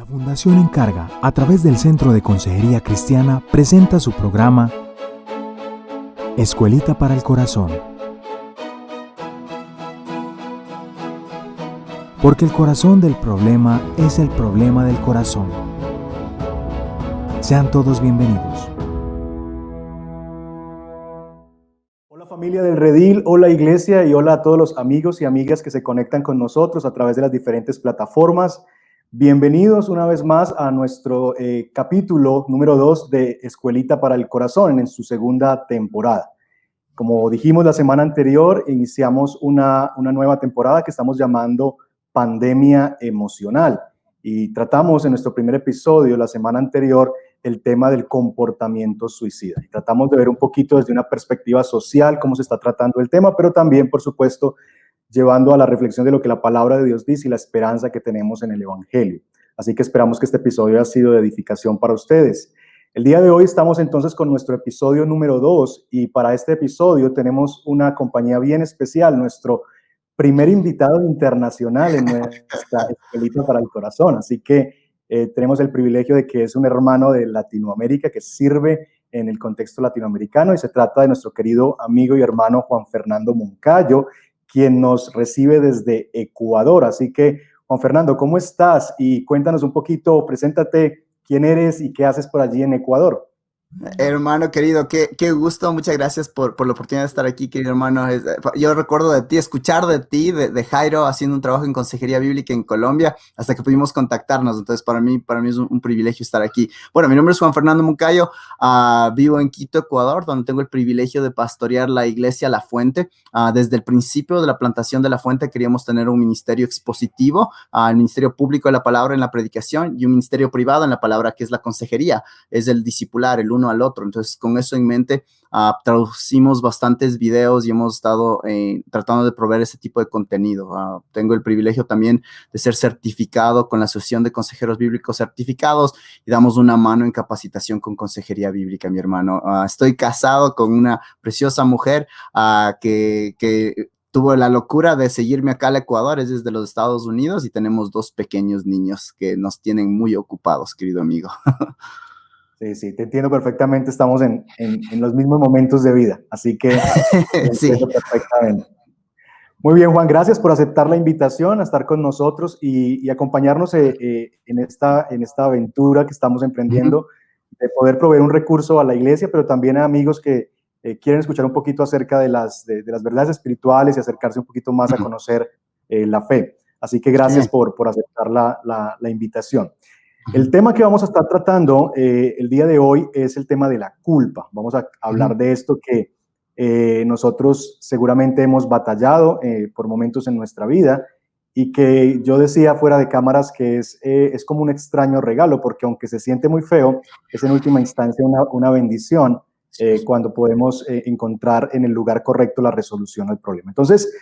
La Fundación Encarga, a través del Centro de Consejería Cristiana, presenta su programa Escuelita para el Corazón. Porque el corazón del problema es el problema del corazón. Sean todos bienvenidos. Hola familia del Redil, hola iglesia y hola a todos los amigos y amigas que se conectan con nosotros a través de las diferentes plataformas. Bienvenidos una vez más a nuestro eh, capítulo número 2 de Escuelita para el Corazón en su segunda temporada. Como dijimos la semana anterior, iniciamos una, una nueva temporada que estamos llamando pandemia emocional. Y tratamos en nuestro primer episodio, la semana anterior, el tema del comportamiento suicida. Y tratamos de ver un poquito desde una perspectiva social cómo se está tratando el tema, pero también, por supuesto, llevando a la reflexión de lo que la palabra de Dios dice y la esperanza que tenemos en el Evangelio. Así que esperamos que este episodio haya sido de edificación para ustedes. El día de hoy estamos entonces con nuestro episodio número 2 y para este episodio tenemos una compañía bien especial, nuestro primer invitado internacional en nuestra escuelita para el corazón. Así que eh, tenemos el privilegio de que es un hermano de Latinoamérica que sirve en el contexto latinoamericano y se trata de nuestro querido amigo y hermano Juan Fernando Moncayo, quien nos recibe desde Ecuador. Así que, Juan Fernando, ¿cómo estás? Y cuéntanos un poquito, preséntate quién eres y qué haces por allí en Ecuador. Hermano querido, qué, qué gusto, muchas gracias por, por, la oportunidad de estar aquí, querido hermano. Eh, yo recuerdo de ti, escuchar de ti, de, Jairo, haciendo un trabajo en consejería bíblica en Colombia, hasta que pudimos contactarnos. Entonces, para mí, para mí es un, privilegio estar aquí. Bueno, mi nombre es Juan Fernando Mucayo, uh, vivo en Quito, Ecuador, donde tengo el privilegio de pastorear la iglesia La Fuente. Uh, desde el principio de la plantación de La Fuente queríamos tener un ministerio expositivo, uh, el ministerio público de la palabra en la predicación y un ministerio privado en la palabra, que es la consejería, es el discipular, el al otro. Entonces, con eso en mente, uh, traducimos bastantes videos y hemos estado eh, tratando de proveer ese tipo de contenido. Uh, tengo el privilegio también de ser certificado con la Asociación de Consejeros Bíblicos Certificados y damos una mano en capacitación con consejería bíblica, mi hermano. Uh, estoy casado con una preciosa mujer que, que tuvo la locura de seguirme acá al Ecuador, es desde los Estados Unidos y tenemos dos pequeños niños que nos tienen muy ocupados, querido amigo. Sí, sí, te entiendo perfectamente. Estamos en, en, los mismos momentos de vida, así que sí. perfectamente. Muy bien, Juan, gracias por aceptar la invitación a estar con nosotros y, acompañarnos eh, eh, en, esta, en esta aventura que estamos emprendiendo de poder proveer un recurso a la iglesia, pero también a amigos que eh, quieren escuchar un poquito acerca de las, de, las verdades espirituales y acercarse un poquito más a conocer la fe. Así que gracias por, por aceptar la, la, la invitación. El tema que vamos a estar tratando eh, el día de hoy es el tema de la culpa. Vamos a hablar de esto que eh, nosotros seguramente hemos batallado eh, por momentos en nuestra vida y que yo decía fuera de cámaras que es, es como un extraño regalo, porque aunque se siente muy feo, es en última instancia una, una bendición cuando podemos encontrar en el lugar correcto la resolución del problema. Entonces,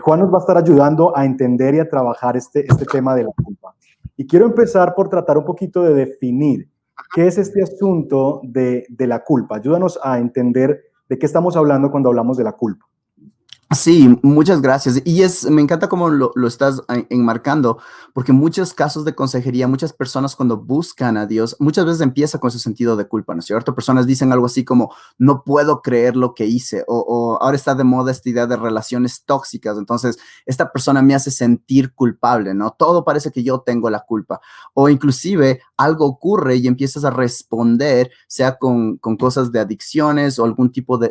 Juan nos va a estar ayudando a entender y a trabajar este, este tema de la culpa. Y quiero empezar por tratar un poquito de definir qué es este asunto de, de la culpa. Ayúdanos a entender de qué estamos hablando cuando hablamos de la culpa. Sí, muchas gracias. Y es, me encanta cómo lo, estás enmarcando, porque muchos casos de consejería, muchas personas cuando buscan a Dios, muchas veces empieza con ese sentido de culpa, ¿no es cierto? Personas dicen algo así como, no puedo creer lo que hice, o, ahora está de moda esta idea de relaciones tóxicas, entonces esta persona me hace sentir culpable, ¿no? Todo parece que yo tengo la culpa, o inclusive algo ocurre y empiezas a responder, sea con, cosas de adicciones o algún tipo de,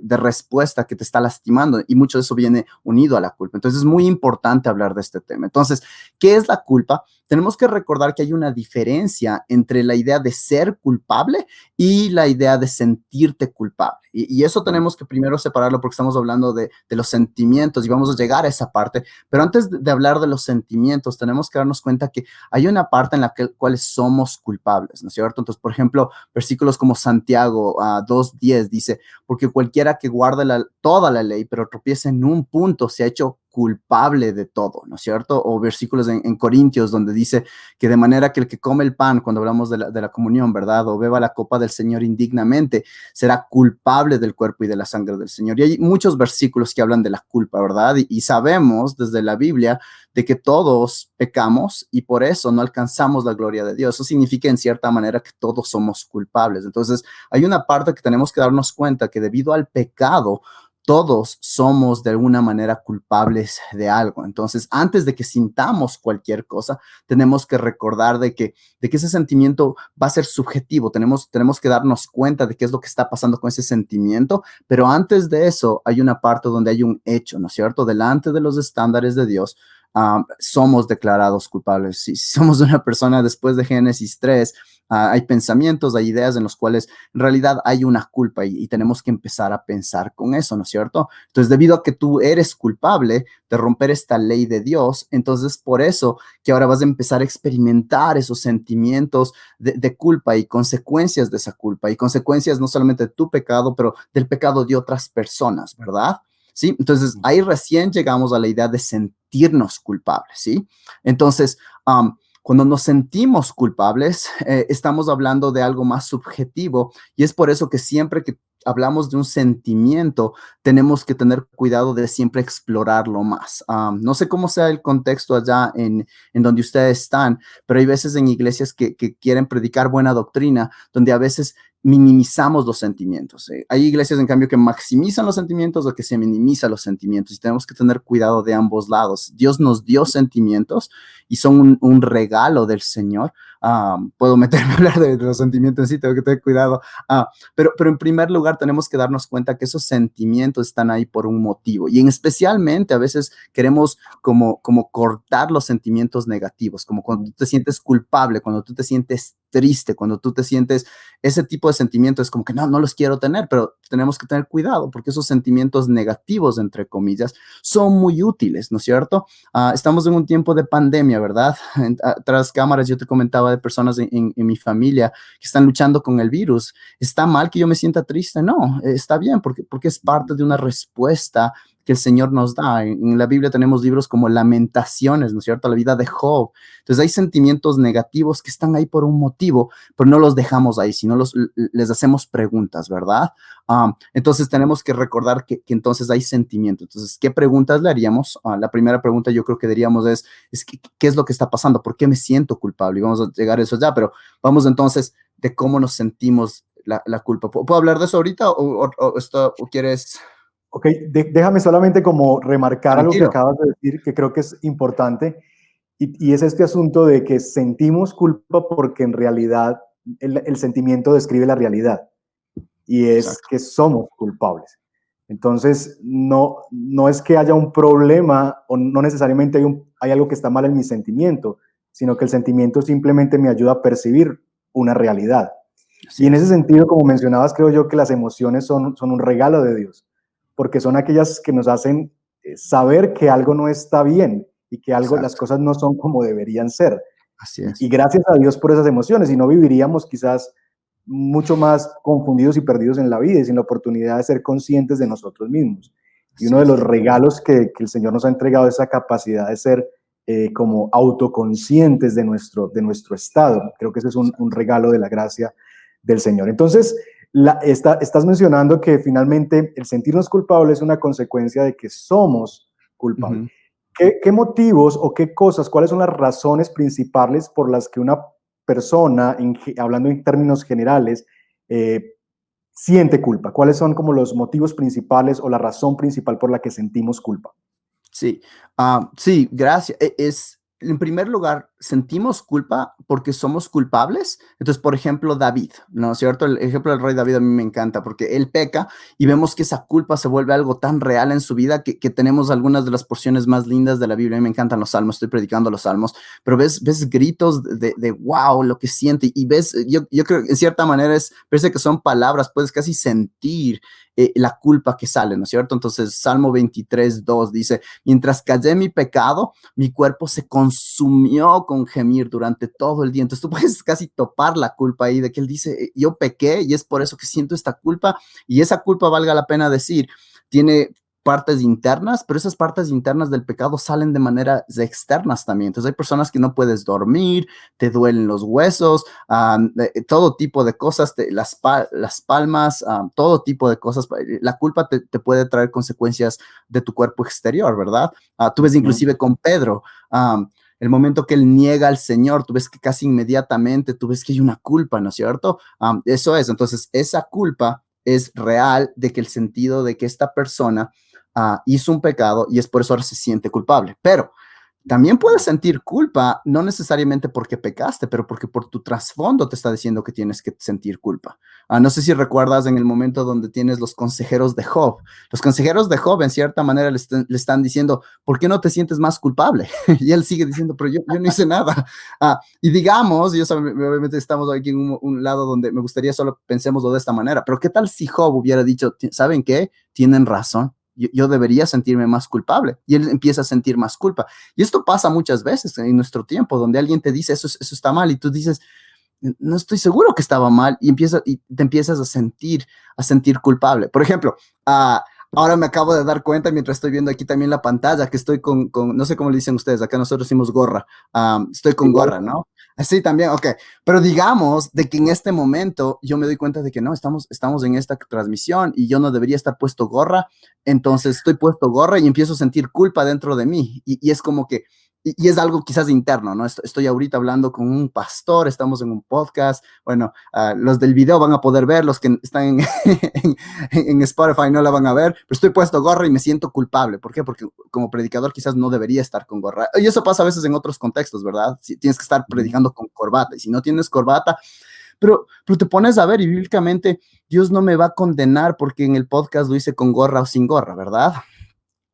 de respuesta que te está lastimando y mucho de eso viene unido a la culpa. Entonces es muy importante hablar de este tema. Entonces, ¿qué es la culpa? Tenemos que recordar que hay una diferencia entre la idea de ser culpable y la idea de sentirte culpable. Y, eso tenemos que primero separarlo porque estamos hablando de, los sentimientos y vamos a llegar a esa parte. Pero antes de, hablar de los sentimientos, tenemos que darnos cuenta que hay una parte en la que, cuales somos culpables, ¿no es cierto? Entonces, por ejemplo, versículos como Santiago a 2.10 dice, porque cualquiera que guarde toda la ley, pero tropieza en un punto, se ha hecho culpable de todo, ¿no es cierto? O versículos en, Corintios donde dice que de manera que el que come el pan, cuando hablamos de la, de la comunión, ¿verdad? O beba la copa del Señor indignamente, será culpable del cuerpo y de la sangre del Señor. Y hay muchos versículos que hablan de la culpa, ¿verdad? Y, y sabemos desde la Biblia de que todos pecamos y por eso no alcanzamos la gloria de Dios. Eso significa en cierta manera que todos somos culpables. Entonces, hay una parte que tenemos que darnos cuenta que debido al pecado, todos somos de alguna manera culpables de algo. Entonces, antes de que sintamos cualquier cosa, tenemos que recordar de que, de que ese sentimiento va a ser subjetivo. Tenemos, tenemos que darnos cuenta de qué es lo que está pasando con ese sentimiento, pero antes de eso hay una parte donde hay un hecho, ¿no es cierto? Delante de los estándares de Dios, somos declarados culpables. Si somos una persona después de Génesis 3, ah, hay pensamientos, hay ideas en los cuales en realidad hay una culpa y, tenemos que empezar a pensar con eso, ¿no es cierto? Entonces, debido a que tú eres culpable de romper esta ley de Dios, entonces por eso que ahora vas a empezar a experimentar esos sentimientos de, de culpa y consecuencias de esa culpa y consecuencias no solamente de tu pecado, pero del pecado de otras personas, ¿verdad? ¿sí? Entonces, ahí recién llegamos a la idea de sentirnos culpables, ¿sí? Entonces, cuando nos sentimos culpables, eh, estamos hablando de algo más subjetivo y es por eso que siempre que hablamos de un sentimiento, tenemos que tener cuidado de siempre explorarlo más. no sé cómo sea el contexto allá en, en, donde ustedes están, pero hay veces en iglesias que, que, quieren predicar buena doctrina, donde a veces minimizamos los sentimientos. ¿eh? Hay iglesias, en cambio, que maximizan los sentimientos o que se minimizan los sentimientos y tenemos que tener cuidado de ambos lados. Dios nos dio sentimientos y son un, regalo del Señor. Ah, puedo meterme a hablar de, los sentimientos, sí, tengo que tener cuidado. Ah, pero, pero en primer lugar, tenemos que darnos cuenta que esos sentimientos están ahí por un motivo y en especialmente a veces queremos como, como cortar los sentimientos negativos, como cuando tú te sientes culpable, cuando tú te sientes triste, cuando tú te sientes ese tipo de sentimientos, es como que no, no los quiero tener, pero tenemos que tener cuidado porque esos sentimientos negativos, entre comillas, son muy útiles, ¿no es cierto? Ah, estamos en un tiempo de pandemia, ¿verdad? Ah, tras cámaras yo te comentaba de personas en, mi familia que están luchando con el virus. ¿Está mal que yo me sienta triste? No, está bien porque, porque es parte de una respuesta que el Señor nos da. En, la Biblia tenemos libros como Lamentaciones, ¿no es cierto? La vida de Job. Entonces hay sentimientos negativos que están ahí por un motivo, pero no los dejamos ahí, sino los, les hacemos preguntas, ¿verdad? entonces tenemos que recordar que, entonces hay sentimientos. Entonces, ¿qué preguntas le haríamos? Ah, la primera pregunta yo creo que diríamos es, es ¿qué, es lo que está pasando? ¿Por qué me siento culpable? Y vamos a llegar a eso ya, pero vamos entonces de cómo nos sentimos la, culpa. ¿Puedo hablar de eso ahorita o, esto, o quieres... Ok, déjame solamente como remarcar algo que acabas de decir que creo que es importante y, es este asunto de que sentimos culpa porque en realidad el, sentimiento describe la realidad y es que somos culpables. Entonces, no, no es que haya un problema o no necesariamente hay, un, hay algo que está mal en mi sentimiento, sino que el sentimiento simplemente me ayuda a percibir una realidad. y en ese sentido, como mencionabas, creo yo que las emociones son, son un regalo de Dios porque son aquellas que nos hacen eh, saber que algo no está bien y que algo, las cosas no son como deberían ser. Así es. Y gracias a Dios por esas emociones, y no viviríamos quizás mucho más confundidos y perdidos en la vida y sin la oportunidad de ser conscientes de nosotros mismos. Y uno de los regalos que, el Señor nos ha entregado es esa capacidad de ser eh, como autoconscientes de nuestro, de nuestro estado. Creo que ese es un, un regalo de la gracia del Señor. Entonces, estás mencionando que finalmente el sentirnos culpables es una consecuencia de que somos culpables. ¿Qué, motivos o qué cosas, cuáles son las razones principales por las que una persona, hablando en términos generales, eh, siente culpa? ¿Cuáles son como los motivos principales o la razón principal por la que sentimos culpa? Sí, ah, sí, gracias. E, es, en primer lugar, sentimos culpa porque somos culpables. Entonces, por ejemplo, David, ¿no es cierto? El ejemplo del rey David a mí me encanta porque él peca y vemos que esa culpa se vuelve algo tan real en su vida que, tenemos algunas de las porciones más lindas de la Biblia. A mí me encantan los salmos, estoy predicando los salmos, pero ves, ves gritos de, de, wow, lo que siente y ves, yo, yo creo que en cierta manera es, parece que son palabras, puedes casi sentir eh, la culpa que sale, ¿no es cierto? Entonces, Salmo 23, 2 dice, mientras callé mi pecado, mi cuerpo se consumió con gemir durante todo el día. Entonces, tú puedes casi topar la culpa ahí de que él dice, eh, yo pequé y es por eso que siento esta culpa y esa culpa, valga la pena decir, tiene partes internas, pero esas partes internas del pecado salen de maneras externas también. Entonces hay personas que no puedes dormir, te duelen los huesos, todo tipo de cosas, las, las palmas, todo tipo de cosas. La culpa te, puede traer consecuencias de tu cuerpo exterior, ¿verdad? Ah, tú ves inclusive con Pedro el momento que él niega al Señor, tú ves que casi inmediatamente, tú ves que hay una culpa, ¿no es cierto? eso es, entonces esa culpa es real de que el sentido de que esta persona ah, hizo un pecado y es por eso ahora se siente culpable. Pero también puedes sentir culpa, no necesariamente porque pecaste, pero porque por tu trasfondo te está diciendo que tienes que sentir culpa. Ah, no sé si recuerdas en el momento donde tienes los consejeros de Job. Los consejeros de Job, en cierta manera, le, están diciendo, ¿por qué no te sientes más culpable? y él sigue diciendo, pero yo, no hice nada. Ah, y digamos, y obviamente estamos aquí en un, un, lado donde me gustaría solo pensémoslo de esta manera, pero ¿qué tal si Job hubiera dicho, ¿saben qué? Tienen razón yo, debería sentirme más culpable. Y él empieza a sentir más culpa. Y esto pasa muchas veces en nuestro tiempo, donde alguien te dice, eso, eso está mal, y tú dices, no estoy seguro que estaba mal, y, empieza, y te empiezas a sentir, a sentir culpable. Por ejemplo, a... Ahora me acabo de dar cuenta mientras estoy viendo aquí también la pantalla que estoy con, con no sé cómo le dicen ustedes, acá nosotros decimos gorra, estoy con gorra, ¿no? Sí, también, ok. Pero digamos de que en este momento yo me doy cuenta de que no, estamos, estamos en esta transmisión y yo no debería estar puesto gorra, entonces estoy puesto gorra y empiezo a sentir culpa dentro de mí y, y es como que y, es algo quizás interno, ¿no? Estoy ahorita hablando con un pastor, estamos en un podcast, bueno, ah, los del video van a poder ver, los que están en, Spotify no la van a ver, pero estoy puesto gorra y me siento culpable. ¿Por qué? Porque como predicador quizás no debería estar con gorra. Y eso pasa a veces en otros contextos, ¿verdad? Si tienes que estar predicando con corbata y si no tienes corbata, pero, pero te pones a ver y bíblicamente Dios no me va a condenar porque en el podcast lo hice con gorra o sin gorra, ¿verdad?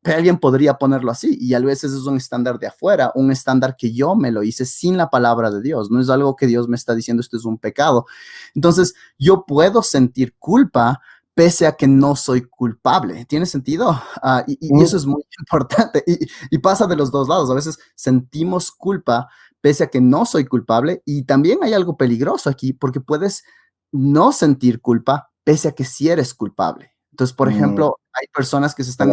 Alguien podría ponerlo así y a veces es un estándar de afuera, un estándar que yo me lo hice sin la palabra de Dios, no es algo que Dios me está diciendo esto es un pecado. Entonces, yo puedo sentir culpa pese a que no soy culpable. ¿Tiene sentido? Ah, y, eso es muy importante y, y pasa de los dos lados. A veces sentimos culpa pese a que no soy culpable y también hay algo peligroso aquí porque puedes no sentir culpa pese a que sí eres culpable. Entonces, por mm. ejemplo, hay personas que se están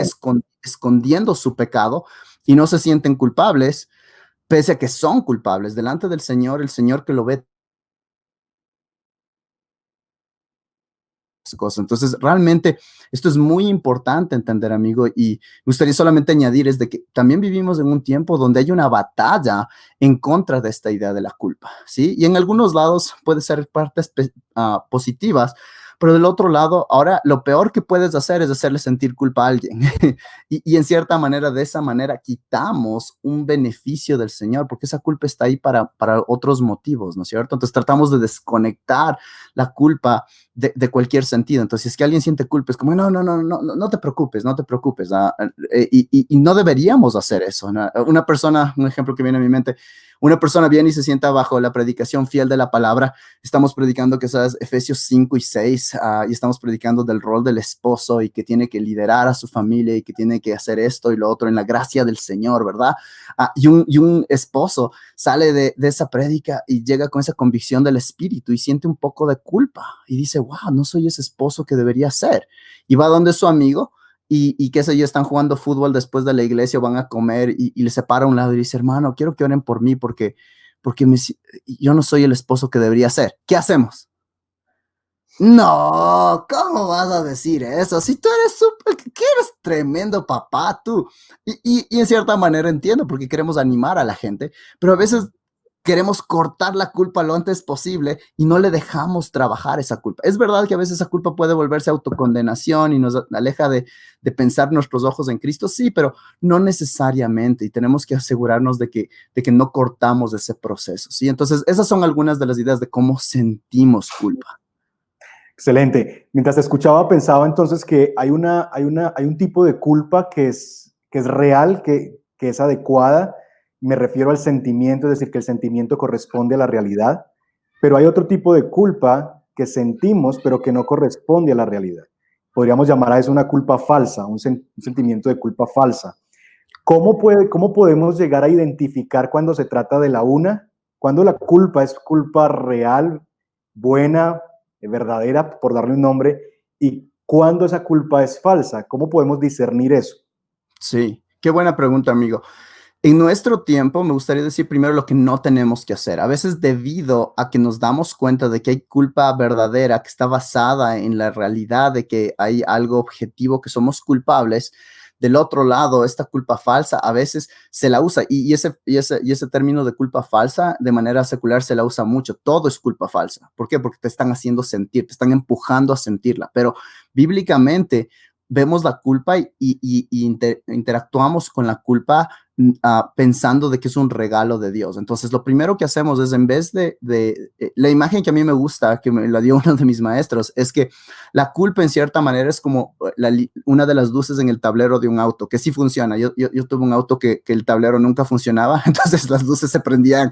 escondiendo su pecado y no se sienten culpables, pese a que son culpables delante del Señor, el Señor que lo ve. Cosas. Entonces, realmente esto es muy importante entender, amigo, y me gustaría solamente añadir es de que también vivimos en un tiempo donde hay una batalla en contra de esta idea de la culpa, ¿sí? Y en algunos lados puede ser partes uh, positivas, pero del otro lado, ahora lo peor que puedes hacer es hacerle sentir culpa a alguien. y, en cierta manera, de esa manera, quitamos un beneficio del Señor, porque esa culpa está ahí para, para otros motivos, ¿no es cierto? Entonces tratamos de desconectar la culpa de, cualquier sentido. Entonces, si es que alguien siente culpa, es como, no, no, no, no, no te preocupes, no te preocupes. Eh, y, y, no deberíamos hacer eso. Una persona, un ejemplo que viene a mi mente, una persona viene y se sienta bajo la predicación fiel de la palabra. Estamos predicando que sabes Efesios 5 y 6 ah, y estamos predicando del rol del esposo y que tiene que liderar a su familia y que tiene que hacer esto y lo otro en la gracia del Señor, ¿verdad? Ah, y, un, y, un, esposo sale de, de esa prédica y llega con esa convicción del espíritu y siente un poco de culpa y dice, wow, no soy ese esposo que debería ser. Y va donde su amigo y, qué sé yo, están jugando fútbol después de la iglesia o van a comer y, y le separa a un lado y dice, hermano, quiero que oren por mí porque, porque yo no soy el esposo que debería ser. ¿Qué hacemos? No, ¿cómo vas a decir eso? Si tú eres súper, que eres tremendo papá, tú. Y, en cierta manera entiendo porque queremos animar a la gente, pero a veces queremos cortar la culpa lo antes posible y no le dejamos trabajar esa culpa. Es verdad que a veces esa culpa puede volverse autocondenación y nos aleja de, pensar nuestros ojos en Cristo, sí, pero no necesariamente y tenemos que asegurarnos de que, de que no cortamos ese proceso, ¿sí? Entonces, esas son algunas de las ideas de cómo sentimos culpa. Excelente. Mientras escuchaba, pensaba entonces que hay, una, hay, una, hay un tipo de culpa que es, que es real, que, que es adecuada, me refiero al sentimiento, es decir, que el sentimiento corresponde a la realidad, pero hay otro tipo de culpa que sentimos, pero que no corresponde a la realidad. Podríamos llamar a eso una culpa falsa, un, sentimiento de culpa falsa. ¿Cómo, puede, ¿Cómo podemos llegar a identificar cuando se trata de la una? Cuando la culpa es culpa real, buena, verdadera, por darle un nombre, y cuándo esa culpa es falsa? ¿Cómo podemos discernir eso? Sí, qué buena pregunta, amigo. En nuestro tiempo, me gustaría decir primero lo que no tenemos que hacer. A veces debido a que nos damos cuenta de que hay culpa verdadera que está basada en la realidad de que hay algo objetivo que somos culpables, del otro lado, esta culpa falsa a veces se la usa y, ese, y, ese, y ese término de culpa falsa de manera secular se la usa mucho. Todo es culpa falsa. ¿Por qué? Porque te están haciendo sentir, te están empujando a sentirla. Pero bíblicamente vemos la culpa y, interactuamos con la culpa uh, pensando de que es un regalo de Dios. Entonces, lo primero que hacemos es en vez de, eh, la imagen que a mí me gusta, que me la dio uno de mis maestros, es que la culpa en cierta manera es como eh, una de las luces en el tablero de un auto, que sí funciona. Yo, yo, tuve un auto que el tablero nunca funcionaba, entonces las luces se prendían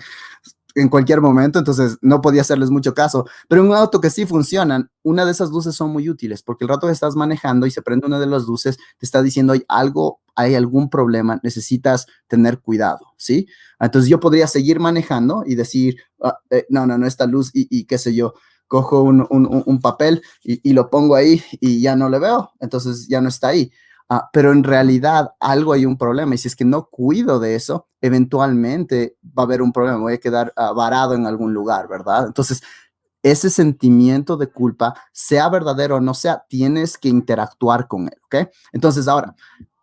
en cualquier momento, entonces no podía hacerles mucho caso. Pero en un auto que sí funcionan, una de esas luces son muy útiles porque el rato que estás manejando y se prende una de las luces, te está diciendo hay algo, hay algún problema, necesitas tener cuidado, ¿sí? Entonces yo podría seguir manejando y decir, ah, eh, no, no, no, esta luz y, qué sé yo cojo un, un, papel y, y, lo pongo ahí y ya no le veo, entonces ya no está ahí. Ah, pero en realidad algo hay un problema y si es que no cuido de eso, eventualmente va a haber un problema, voy a quedar uh, varado en algún lugar, ¿verdad? Entonces, ese sentimiento de culpa, sea verdadero o no sea, tienes que interactuar con él, ¿ok? Entonces, ahora,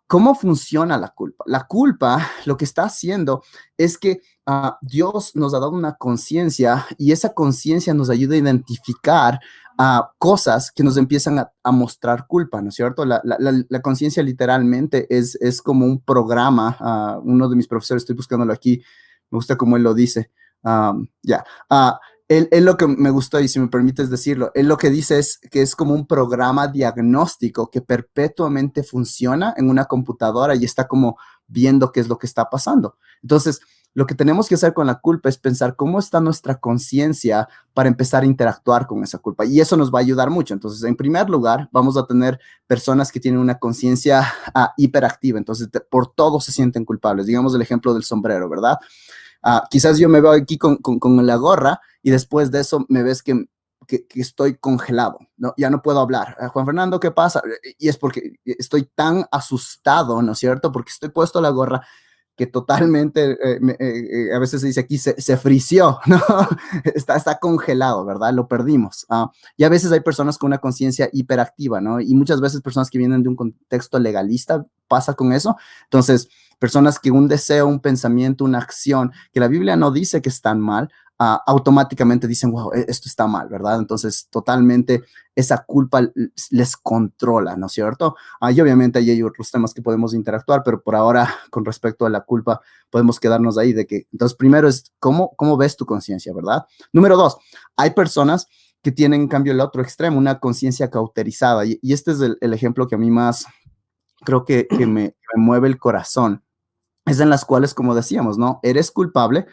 ¿cómo funciona la culpa? La culpa lo que está haciendo es que uh, Dios nos ha dado una conciencia y esa conciencia nos ayuda a identificar a cosas que nos empiezan a, mostrar culpa, ¿no es cierto? La, conciencia literalmente es, es como un programa, uno de mis profesores, estoy buscándolo aquí, me gusta cómo él lo dice, ya, ah, él, lo que me gustó, y si me permites decirlo, él lo que dice es que es como un programa diagnóstico que perpetuamente funciona en una computadora y está como viendo qué es lo que está pasando. Entonces, lo que tenemos que hacer con la culpa es pensar cómo está nuestra conciencia para empezar a interactuar con esa culpa. Y eso nos va a ayudar mucho. Entonces, en primer lugar, vamos a tener personas que tienen una conciencia ah, hiperactiva. Entonces, por todo se sienten culpables. Digamos el ejemplo del sombrero, ¿verdad? Ah, quizás yo me veo aquí con, la gorra y después de eso me ves que que, estoy congelado, ¿no? ya no puedo hablar. Ah, Juan Fernando, ¿qué pasa? Y es porque estoy tan asustado, ¿no es cierto? Porque estoy puesto la gorra que totalmente, eh, eh, eh, a veces se dice aquí, se, se frició, ¿no? está, está congelado, ¿verdad? Lo perdimos. Ah, y a veces hay personas con una conciencia hiperactiva, ¿no? Y muchas veces personas que vienen de un contexto legalista pasa con eso. Entonces, personas que un deseo, un pensamiento, una acción, que la Biblia no dice que están mal, Ah, automáticamente dicen, wow, e-, esto está mal, ¿verdad? Entonces, totalmente esa culpa les controla, ¿no es cierto? Ah, y obviamente hay otros temas que podemos interactuar, pero por ahora, con respecto a la culpa, podemos quedarnos ahí de que, entonces, primero es, ¿cómo, cómo ves tu conciencia, verdad? Número dos, hay personas que tienen, en cambio, el otro extremo, una conciencia cauterizada. Y, este es el, ejemplo que a mí más creo que, me, me mueve el corazón. Es en las cuales, como decíamos, ¿no? Eres culpable,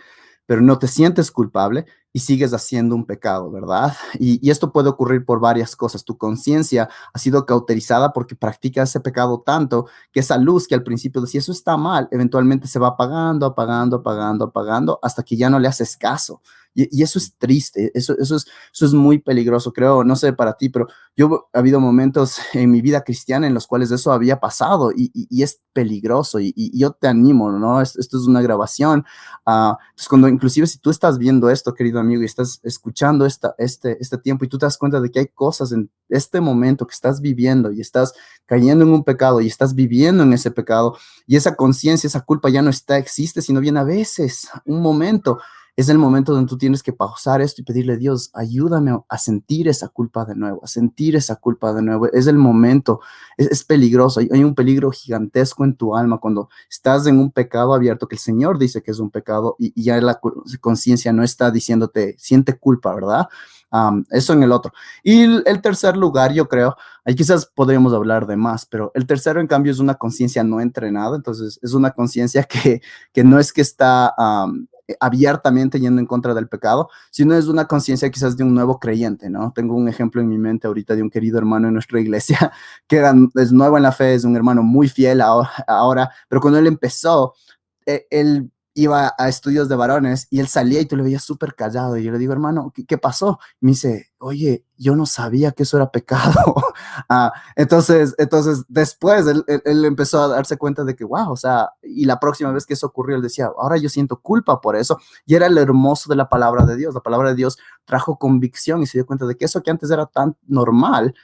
pero no te sientes culpable y sigues haciendo un pecado, ¿verdad? Y, esto puede ocurrir por varias cosas. Tu conciencia ha sido cauterizada porque practicas ese pecado tanto que esa luz que al principio decía eso está mal, eventualmente se va apagando, apagando, apagando, apagando, hasta que ya no le haces caso. Y, eso es triste, eso, eso, es, eso es muy peligroso, creo, no sé para ti, pero yo ha habido momentos en mi vida cristiana en los cuales eso había pasado y, y es peligroso y, yo te animo, ¿no? Esto, es una grabación. Uh, entonces, cuando inclusive si tú estás viendo esto, querido amigo, y estás escuchando esta, este, este tiempo y tú te das cuenta de que hay cosas en este momento que estás viviendo y estás cayendo en un pecado y estás viviendo en ese pecado y esa conciencia, esa culpa ya no está, existe, sino bien a veces, un momento es el momento donde tú tienes que pausar esto y pedirle, Dios, ayúdame a sentir esa culpa de nuevo, a sentir esa culpa de nuevo. Es el momento, es, peligroso, hay, un peligro gigantesco en tu alma cuando estás en un pecado abierto, que el Señor dice que es un pecado y, ya la conciencia no está diciéndote, siente culpa, ¿verdad? eso en el otro. Y el, tercer lugar, yo creo, ahí quizás podríamos hablar de más, pero el tercero, en cambio, es una conciencia no entrenada, entonces es una conciencia que, que no es que está abiertamente yendo en contra del pecado, sino es una conciencia quizás de un nuevo creyente, ¿no? Tengo un ejemplo en mi mente ahorita de un querido hermano en nuestra iglesia que es nuevo en la fe, es un hermano muy fiel ahora, pero cuando él empezó, eh, él iba a estudios de varones y él salía y tú le veías súper callado. Y yo le digo, hermano, ¿qué, pasó? Y me dice, oye, yo no sabía que eso era pecado. ah, entonces, entonces, después él, él, empezó a darse cuenta de que, wow, o sea, y la próxima vez que eso ocurrió, él decía, ahora yo siento culpa por eso. Y era el hermoso de la palabra de Dios. La palabra de Dios trajo convicción y se dio cuenta de que eso que antes era tan normal,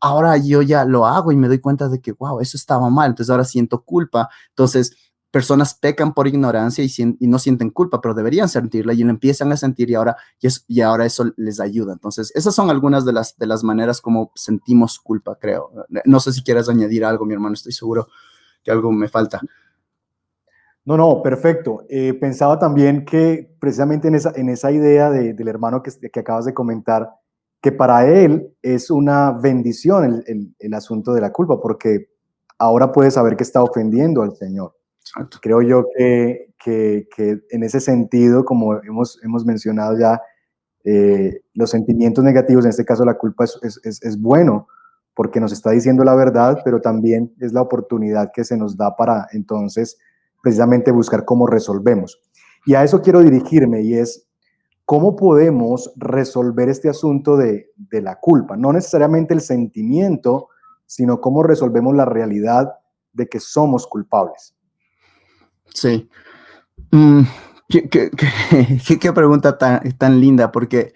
ahora yo ya lo hago y me doy cuenta de que, wow, eso estaba mal. Entonces ahora siento culpa. Entonces, personas pecan por ignorancia y, no sienten culpa, pero deberían sentirla y la empiezan a sentir y ahora, eso les ayuda. Entonces, esas son algunas de las, maneras como sentimos culpa, creo. No sé si quieres añadir algo, mi hermano, estoy seguro que algo me falta. No, no, perfecto. Eh, pensaba también que precisamente en esa, idea del hermano que, acabas de comentar, que para él es una bendición el, el asunto de la culpa, porque ahora puede saber que está ofendiendo al Señor. Creo yo que, que, en ese sentido, como hemos, hemos mencionado ya, eh, los sentimientos negativos, en este caso la culpa, es, es, es, bueno porque nos está diciendo la verdad, pero también es la oportunidad que se nos da para entonces precisamente buscar cómo resolvemos. Y a eso quiero dirigirme y es cómo podemos resolver este asunto de, de la culpa, no necesariamente el sentimiento, sino cómo resolvemos la realidad de que somos culpables. Sí. Mm, ¿qué, pregunta tan, linda, porque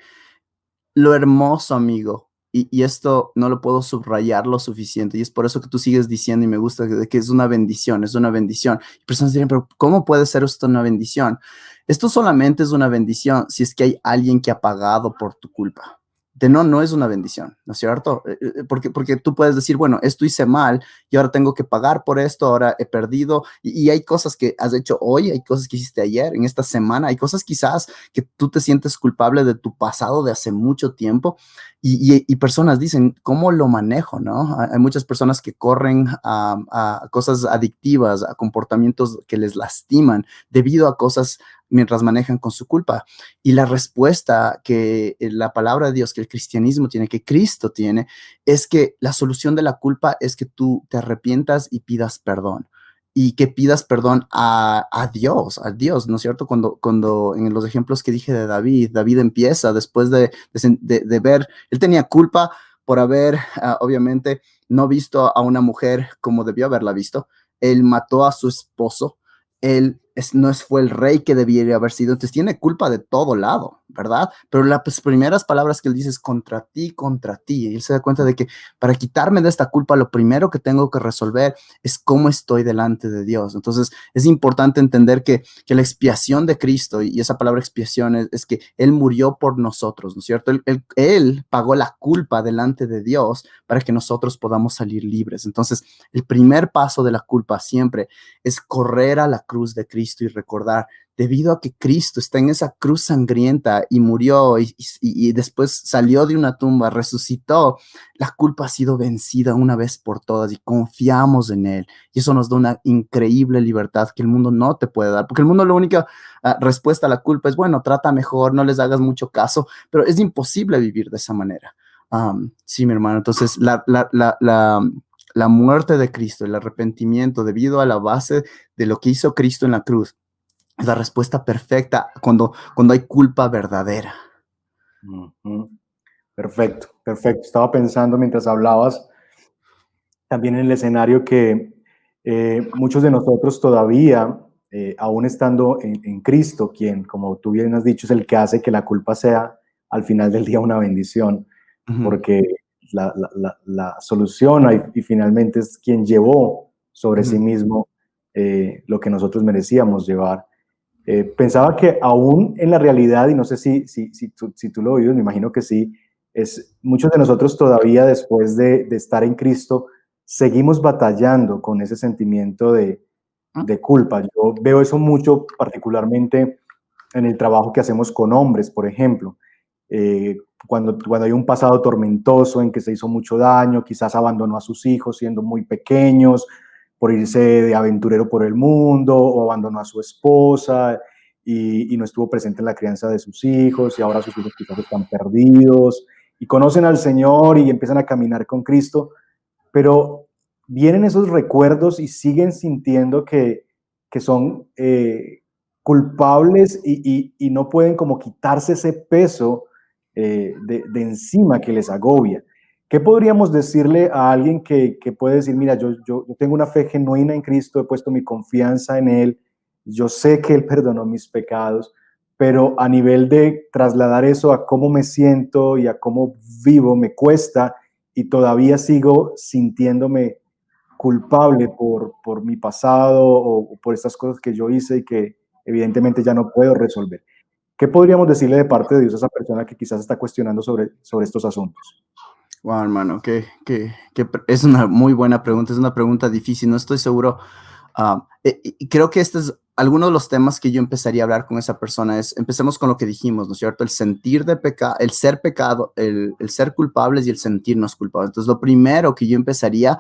lo hermoso, amigo, y, esto no lo puedo subrayar lo suficiente, y es por eso que tú sigues diciendo, y me gusta, que, es una bendición, es una bendición. Y personas dirían, pero ¿cómo puede ser esto una bendición? Esto solamente es una bendición si es que hay alguien que ha pagado por tu culpa de no, no es una bendición, ¿no es cierto? Eh, eh, porque, porque tú puedes decir, bueno, esto hice mal y ahora tengo que pagar por esto, ahora he perdido y, hay cosas que has hecho hoy, hay cosas que hiciste ayer, en esta semana, hay cosas quizás que tú te sientes culpable de tu pasado de hace mucho tiempo y, personas dicen, ¿cómo lo manejo? ¿no? Hay muchas personas que corren a cosas adictivas, a comportamientos que les lastiman debido a cosas mientras manejan con su culpa. Y la respuesta que eh, la palabra de Dios, que el cristianismo tiene, que Cristo tiene, es que la solución de la culpa es que tú te arrepientas y pidas perdón. Y que pidas perdón a, Dios, a Dios, ¿no es cierto? Cuando, cuando en los ejemplos que dije de David, David empieza después de, de, ver, él tenía culpa por haber, ah, obviamente, no visto a una mujer como debió haberla visto. Él mató a su esposo, él no es, fue el rey que debiera haber sido, entonces tiene culpa de todo lado, ¿verdad? Pero las primeras palabras que él dice es contra ti, contra ti, y él se da cuenta de que para quitarme de esta culpa, lo primero que tengo que resolver es cómo estoy delante de Dios. Entonces es importante entender que, que la expiación de Cristo, y esa palabra expiación es, que Él murió por nosotros, ¿no es cierto? Él, él, él pagó la culpa delante de Dios para que nosotros podamos salir libres. Entonces, el primer paso de la culpa siempre es correr a la cruz de Cristo y recordar, debido a que Cristo está en esa cruz sangrienta y murió y, después salió de una tumba, resucitó, la culpa ha sido vencida una vez por todas y confiamos en Él. Y eso nos da una increíble libertad que el mundo no te puede dar, porque el mundo la única ah, respuesta a la culpa es, bueno, trata mejor, no les hagas mucho caso, pero es imposible vivir de esa manera. sí, mi hermano, entonces la, la, la la muerte de Cristo, el arrepentimiento debido a la base de lo que hizo Cristo en la cruz, es la respuesta perfecta cuando, cuando hay culpa verdadera. Perfecto, perfecto. Estaba pensando mientras hablabas también en el escenario que eh, muchos de nosotros todavía, eh, aún estando en, Cristo, quien, como tú bien has dicho, es el que hace que la culpa sea al final del día una bendición, porque la, solución y, finalmente es quien llevó sobre sí mismo eh, lo que nosotros merecíamos llevar. Eh, pensaba que aún en la realidad, y no sé si, si, si, tú, si tú lo oído, me imagino que sí, es muchos de nosotros todavía después de, de estar en Cristo, seguimos batallando con ese sentimiento de, ah. de culpa. Yo veo eso mucho, particularmente en el trabajo que hacemos con hombres, por ejemplo. Eh, cuando, cuando hay un pasado tormentoso en que se hizo mucho daño, quizás abandonó a sus hijos siendo muy pequeños por irse de aventurero por el mundo o abandonó a su esposa y, no estuvo presente en la crianza de sus hijos y ahora sus hijos quizás están perdidos y conocen al Señor y empiezan a caminar con Cristo, pero vienen esos recuerdos y siguen sintiendo que, que son eh, culpables y, no pueden como quitarse ese peso eh, de, encima que les agobia. ¿Qué podríamos decirle a alguien que, puede decir, mira, yo, yo, tengo una fe genuina en Cristo, he puesto mi confianza en Él, yo sé que Él perdonó mis pecados, pero a nivel de trasladar eso a cómo me siento y a cómo vivo, me cuesta y todavía sigo sintiéndome culpable por, por mi pasado o por estas cosas que yo hice y que evidentemente ya no puedo resolver. ¿Qué podríamos decirle de parte de Dios a esa persona que quizás está cuestionando sobre, sobre estos asuntos? Wow, hermano, que, que, que, es una muy buena pregunta, es una pregunta difícil, no estoy seguro. Uh, y creo que este es alguno de los temas que yo empezaría a hablar con esa persona. Es, empecemos con lo que dijimos, ¿no es cierto? El sentir de pecado, el ser pecado, el, el, ser culpables y el sentirnos culpables. Entonces, lo primero que yo empezaría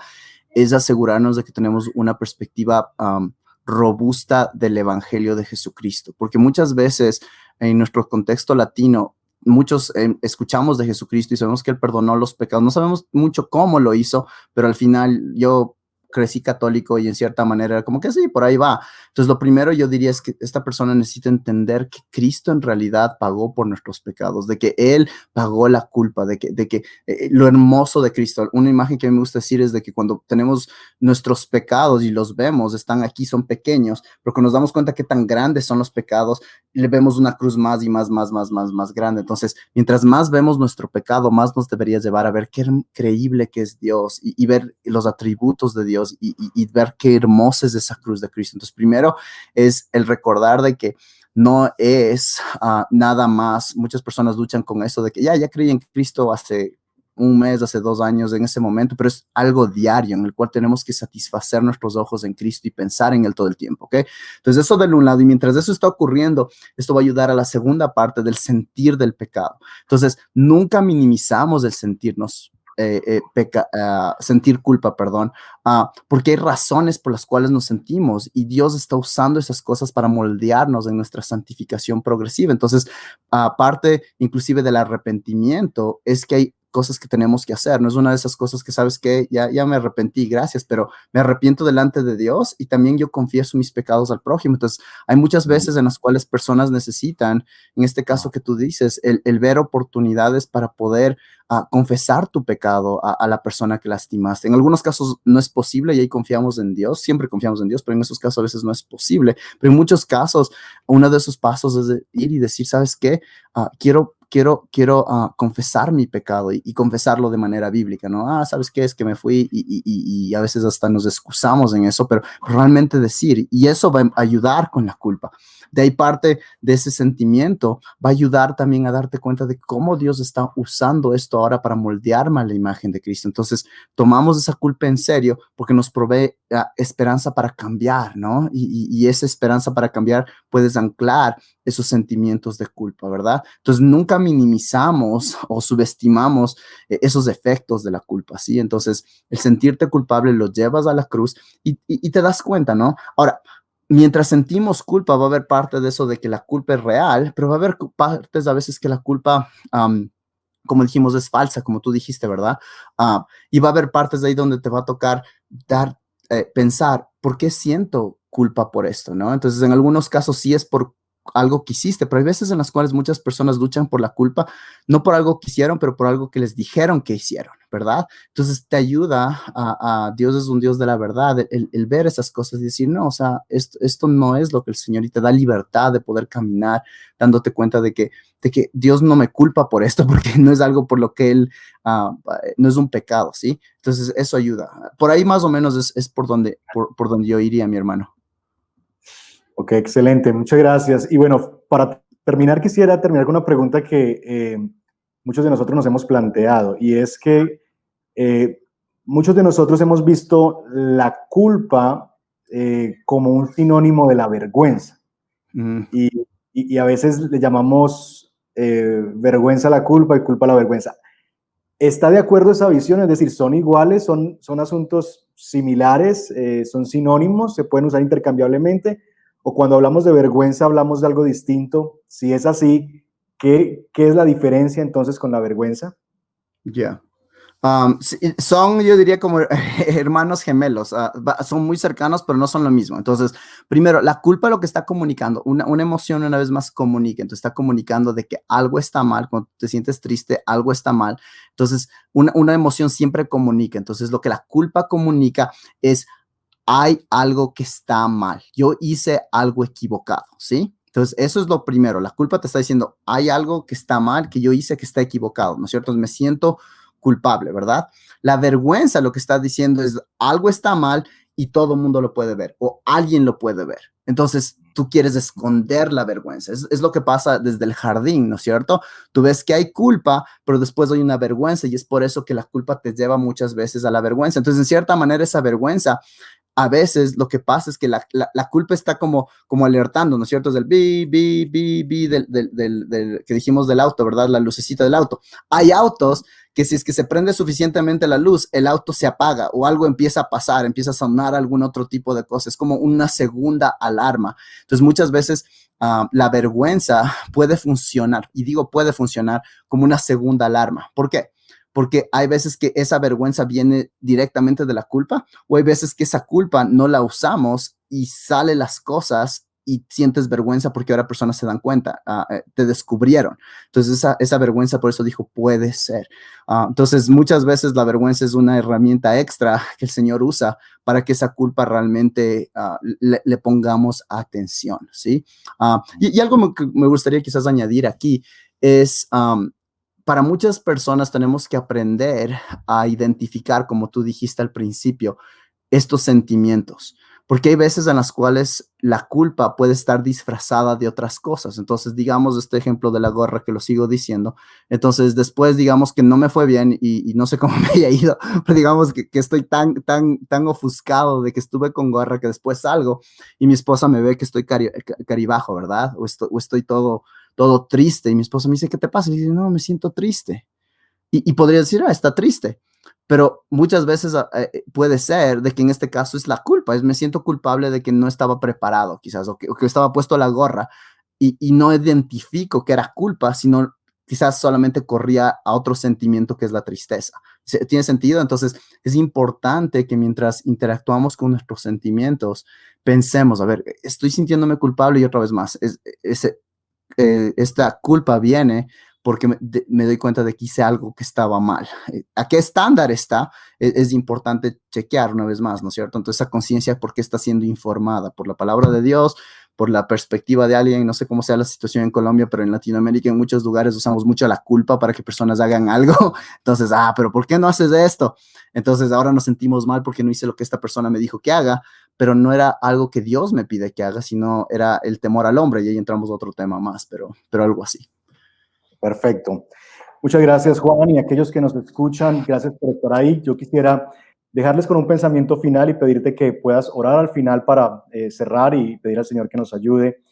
es asegurarnos de que tenemos una perspectiva um, robusta del Evangelio de Jesucristo, porque muchas veces en nuestro contexto latino muchos eh, escuchamos de Jesucristo y sabemos que Él perdonó los pecados. No sabemos mucho cómo lo hizo, pero al final yo crecí católico y en cierta manera como que sí, por ahí va. Entonces, lo primero yo diría es que esta persona necesita entender que Cristo en realidad pagó por nuestros pecados, de que Él pagó la culpa, de que, de que eh, lo hermoso de Cristo, una imagen que me gusta decir es de que cuando tenemos nuestros pecados y los vemos, están aquí, son pequeños, pero cuando nos damos cuenta que tan grandes son los pecados, le vemos una cruz más y más, más, más, más, más grande. Entonces, mientras más vemos nuestro pecado, más nos debería llevar a ver qué increíble que es Dios y ver los atributos de Dios y, ver qué hermosa es esa cruz de Cristo. Entonces, primero es el recordar de que no es ah, nada más, muchas personas luchan con eso de que ya, ya creí en Cristo hace un mes, hace dos años en ese momento, pero es algo diario en el cual tenemos que satisfacer nuestros ojos en Cristo y pensar en Él todo el tiempo, ¿ok? Entonces eso de un lado y mientras eso está ocurriendo, esto va a ayudar a la segunda parte del sentir del pecado. Entonces, nunca minimizamos el sentirnos eh, eh, ah, sentir culpa, perdón, uh, porque hay razones por las cuales nos sentimos y Dios está usando esas cosas para moldearnos en nuestra santificación progresiva. Entonces, aparte inclusive del arrepentimiento, es que hay cosas que tenemos que hacer. No es una de esas cosas que sabes que ya, ya me arrepentí, gracias, pero me arrepiento delante de Dios y también yo confieso mis pecados al prójimo. Entonces, hay muchas veces en las cuales personas necesitan, en este caso que tú dices, el, ver oportunidades para poder ah, confesar tu pecado a, la persona que lastimaste. En algunos casos no es posible y ahí confiamos en Dios, siempre confiamos en Dios, pero en esos casos a veces no es posible. Pero en muchos casos, uno de esos pasos es ir y decir, ¿sabes qué? Ah, quiero quiero, quiero ah, confesar mi pecado y, confesarlo de manera bíblica, ¿no? Ah, ¿sabes qué? Es que me fui y, y, a veces hasta nos excusamos en eso, pero realmente decir, y eso va a ayudar con la culpa. De ahí parte de ese sentimiento, va a ayudar también a darte cuenta de cómo Dios está usando esto ahora para moldearme a la imagen de Cristo. Entonces, tomamos esa culpa en serio porque nos provee ah, esperanza para cambiar, ¿no? Y, y esa esperanza para cambiar puedes anclar esos sentimientos de culpa, ¿verdad? Entonces, nunca minimizamos o subestimamos eh, esos efectos de la culpa, ¿sí? Entonces, el sentirte culpable lo llevas a la cruz y, te das cuenta, ¿no? Ahora, mientras sentimos culpa, va a haber parte de eso de que la culpa es real, pero va a haber partes a veces que la culpa, como dijimos, es falsa, como tú dijiste, ¿verdad? Y va a haber partes de ahí donde te va a tocar dar, eh, pensar, ¿por qué siento culpa por esto? ¿No? Entonces, en algunos casos sí es por algo que hiciste, pero hay veces en las cuales muchas personas luchan por la culpa, no por algo que hicieron, pero por algo que les dijeron que hicieron, ¿verdad? Entonces te ayuda a, Dios es un Dios de la verdad, el, ver esas cosas y decir, no, o sea, esto, esto, no es lo que el Señor y te da libertad de poder caminar, dándote cuenta de que, de que Dios no me culpa por esto, porque no es algo por lo que Él, ah, no es un pecado, ¿sí? Entonces eso ayuda. Por ahí más o menos es, es por, donde, por, por donde yo iría, mi hermano. Ok, excelente, muchas gracias. Y bueno, para terminar, quisiera terminar con una pregunta que eh, muchos de nosotros nos hemos planteado, y es que eh, muchos de nosotros hemos visto la culpa eh, como un sinónimo de la vergüenza. Mm. Y, y, a veces le llamamos vergüenza a la culpa y culpa a la vergüenza. ¿Está de acuerdo esa visión? Es decir, ¿son iguales? ¿Son, son asuntos similares? ¿Son sinónimos? ¿Se pueden usar intercambiablemente? O cuando hablamos de vergüenza hablamos de algo distinto. Si es así, ¿qué, qué es la diferencia entonces con la vergüenza? Ya. Um, son, yo diría, como hermanos gemelos, ah, son muy cercanos, pero no son lo mismo. Entonces, primero, la culpa lo que está comunicando, una, una, emoción una vez más comunica, entonces está comunicando de que algo está mal, cuando te sientes triste, algo está mal. Entonces, una, una emoción siempre comunica. Entonces, lo que la culpa comunica es, hay algo que está mal, yo hice algo equivocado, ¿sí? Entonces, eso es lo primero. La culpa te está diciendo, hay algo que está mal, que yo hice que está equivocado, ¿no es cierto? me siento culpable, ¿verdad? La vergüenza lo que está diciendo es algo está mal y todo el mundo lo puede ver o alguien lo puede ver. Entonces, tú quieres esconder la vergüenza. Es, lo que pasa desde el jardín, ¿no es cierto? Tú ves que hay culpa, pero después hay una vergüenza y es por eso que la culpa te lleva muchas veces a la vergüenza. Entonces, en cierta manera, esa vergüenza a veces lo que pasa es que la, culpa está como, alertando, ¿no es cierto? Es del bi, bi, bi, bi, del, que dijimos del auto, ¿verdad? La lucecita del auto. Hay autos que si es que se prende suficientemente la luz, el auto se apaga o algo empieza a pasar, empieza a sonar algún otro tipo de cosa. Es como una segunda alarma. Entonces, muchas veces ah, la vergüenza puede funcionar, y digo puede funcionar como una segunda alarma. ¿Por qué? Porque hay veces que esa vergüenza viene directamente de la culpa o hay veces que esa culpa no la usamos y sale las cosas y sientes vergüenza porque ahora personas se dan cuenta, ah, eh, te descubrieron. Entonces esa, vergüenza por eso dijo, puede ser. Ah, entonces muchas veces la vergüenza es una herramienta extra que el Señor usa para que esa culpa realmente ah, le, pongamos atención, ¿sí? Y, algo que me gustaría quizás añadir aquí es para muchas personas tenemos que aprender a identificar, como tú dijiste al principio, estos sentimientos, porque hay veces en las cuales la culpa puede estar disfrazada de otras cosas. Entonces, digamos este ejemplo de la gorra que lo sigo diciendo. Entonces, después, digamos que no me fue bien y, no sé cómo me haya ido, pero digamos que, estoy tan, tan, tan ofuscado de que estuve con gorra que después salgo y mi esposa me ve que estoy caribajo, ¿verdad? O o estoy todo todo triste. Y mi esposa me dice, ¿qué te pasa? Y dice, no, me siento triste. Y, podría decir, ah, está triste. Pero muchas veces ah, eh, puede ser de que en este caso es la culpa, es me siento culpable de que no estaba preparado quizás o que, estaba puesto la gorra y, y, no identifico que era culpa, sino quizás solamente corría a otro sentimiento que es la tristeza. ¿Tiene sentido? Entonces es importante que mientras interactuamos con nuestros sentimientos, pensemos, a ver, estoy sintiéndome culpable y otra vez más, es, ese, eh, esta culpa viene porque me, doy cuenta de que hice algo que estaba mal. Eh, ¿A qué estándar está? Es, es, importante chequear una vez más, ¿no es cierto? Entonces, esa conciencia, ¿por qué está siendo informada? ¿Por la palabra de Dios? ¿Por la perspectiva de alguien? No sé cómo sea la situación en Colombia, pero en Latinoamérica, en muchos lugares, usamos mucho la culpa para que personas hagan algo. Entonces, ah, pero ¿por qué no haces esto? Entonces, ahora nos sentimos mal porque no hice lo que esta persona me dijo que haga, pero no era algo que Dios me pide que haga, sino era el temor al hombre, y ahí entramos a otro tema más, pero, pero algo así. Perfecto. Muchas gracias, Juan, y aquellos que nos escuchan, gracias por estar ahí. Yo quisiera dejarles con un pensamiento final y pedirte que puedas orar al final para eh, cerrar y pedir al Señor que nos ayude.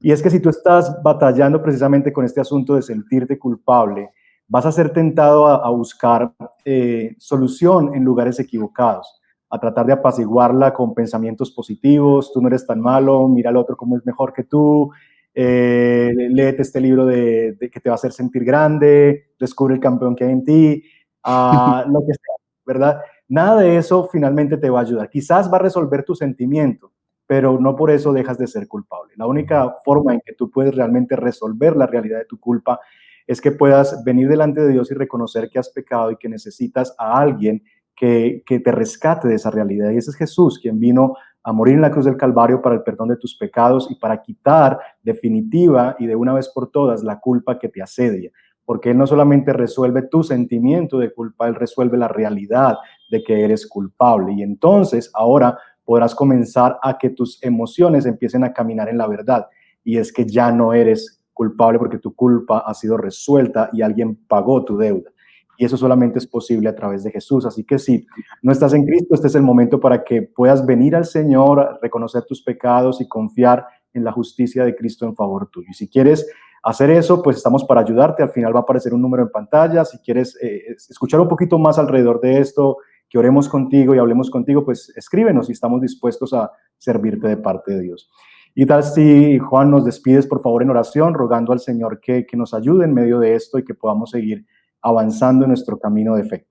Y es que si tú estás batallando precisamente con este asunto de sentirte culpable, vas a ser tentado a, buscar eh, solución en lugares equivocados a tratar de apaciguarla con pensamientos positivos, tú no eres tan malo, mira al otro como es mejor que tú, eh, léete este libro de, que te va a hacer sentir grande, descubre el campeón que hay en ti, uh, lo que sea, ¿verdad? Nada de eso finalmente te va a ayudar. Quizás va a resolver tu sentimiento, pero no por eso dejas de ser culpable. La única forma en que tú puedes realmente resolver la realidad de tu culpa es que puedas venir delante de Dios y reconocer que has pecado y que necesitas a alguien que, te rescate de esa realidad. Y ese es Jesús, quien vino a morir en la cruz del Calvario para el perdón de tus pecados y para quitar definitiva y de una vez por todas la culpa que te asedia. Porque Él no solamente resuelve tu sentimiento de culpa, Él resuelve la realidad de que eres culpable. Y entonces ahora podrás comenzar a que tus emociones empiecen a caminar en la verdad. Y es que ya no eres culpable porque tu culpa ha sido resuelta y alguien pagó tu deuda y eso solamente es posible a través de Jesús. Así que si no estás en Cristo, este es el momento para que puedas venir al Señor, reconocer tus pecados y confiar en la justicia de Cristo en favor tuyo. Y si quieres hacer eso, pues estamos para ayudarte. Al final va a aparecer un número en pantalla. Si quieres eh, escuchar un poquito más alrededor de esto, que oremos contigo y hablemos contigo, pues escríbenos y estamos dispuestos a servirte de parte de Dios. Y tal si, Juan, nos despides, por favor, en oración, rogando al Señor que, que nos ayude en medio de esto y que podamos seguir avanzando en nuestro camino de fe.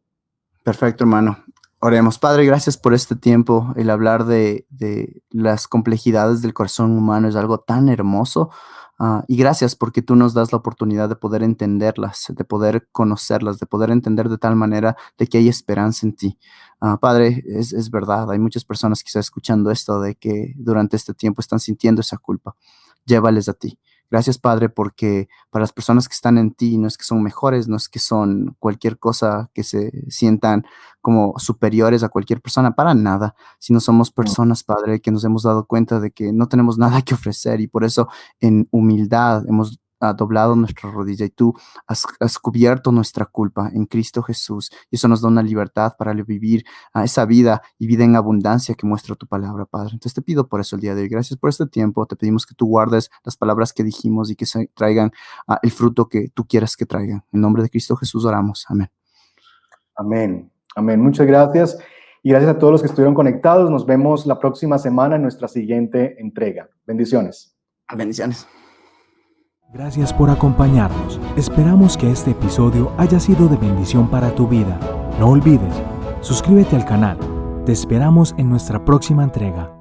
Perfecto, hermano. Oremos. Padre, gracias por este tiempo. El hablar de, de las complejidades del corazón humano es algo tan hermoso. Uh, y gracias porque tú nos das la oportunidad de poder entenderlas, de poder conocerlas, de poder entender de tal manera de que hay esperanza en ti. Uh, padre, es, es, verdad, hay muchas personas están escuchando esto de que durante este tiempo están sintiendo esa culpa. Llévales a ti. Gracias, Padre, porque para las personas que están en ti no es que son mejores, no es que son cualquier cosa que se sientan como superiores a cualquier persona, para nada, sino somos personas, Padre, que nos hemos dado cuenta de que no tenemos nada que ofrecer y por eso en humildad hemos ha doblado nuestra rodilla y tú has, has, cubierto nuestra culpa en Cristo Jesús. Y eso nos da una libertad para vivir a esa vida y vida en abundancia que muestra tu palabra, Padre. Entonces te pido por eso el día de hoy. Gracias por este tiempo. Te pedimos que tú guardes las palabras que dijimos y que se traigan uh, el fruto que tú quieras que traigan. En nombre de Cristo Jesús oramos. Amén. Amén. Amén. Muchas gracias. Y gracias a todos los que estuvieron conectados. Nos vemos la próxima semana en nuestra siguiente entrega. Bendiciones. Bendiciones. Gracias por acompañarnos. Esperamos que este episodio haya sido de bendición para tu vida. No olvides, suscríbete al canal. Te esperamos en nuestra próxima entrega.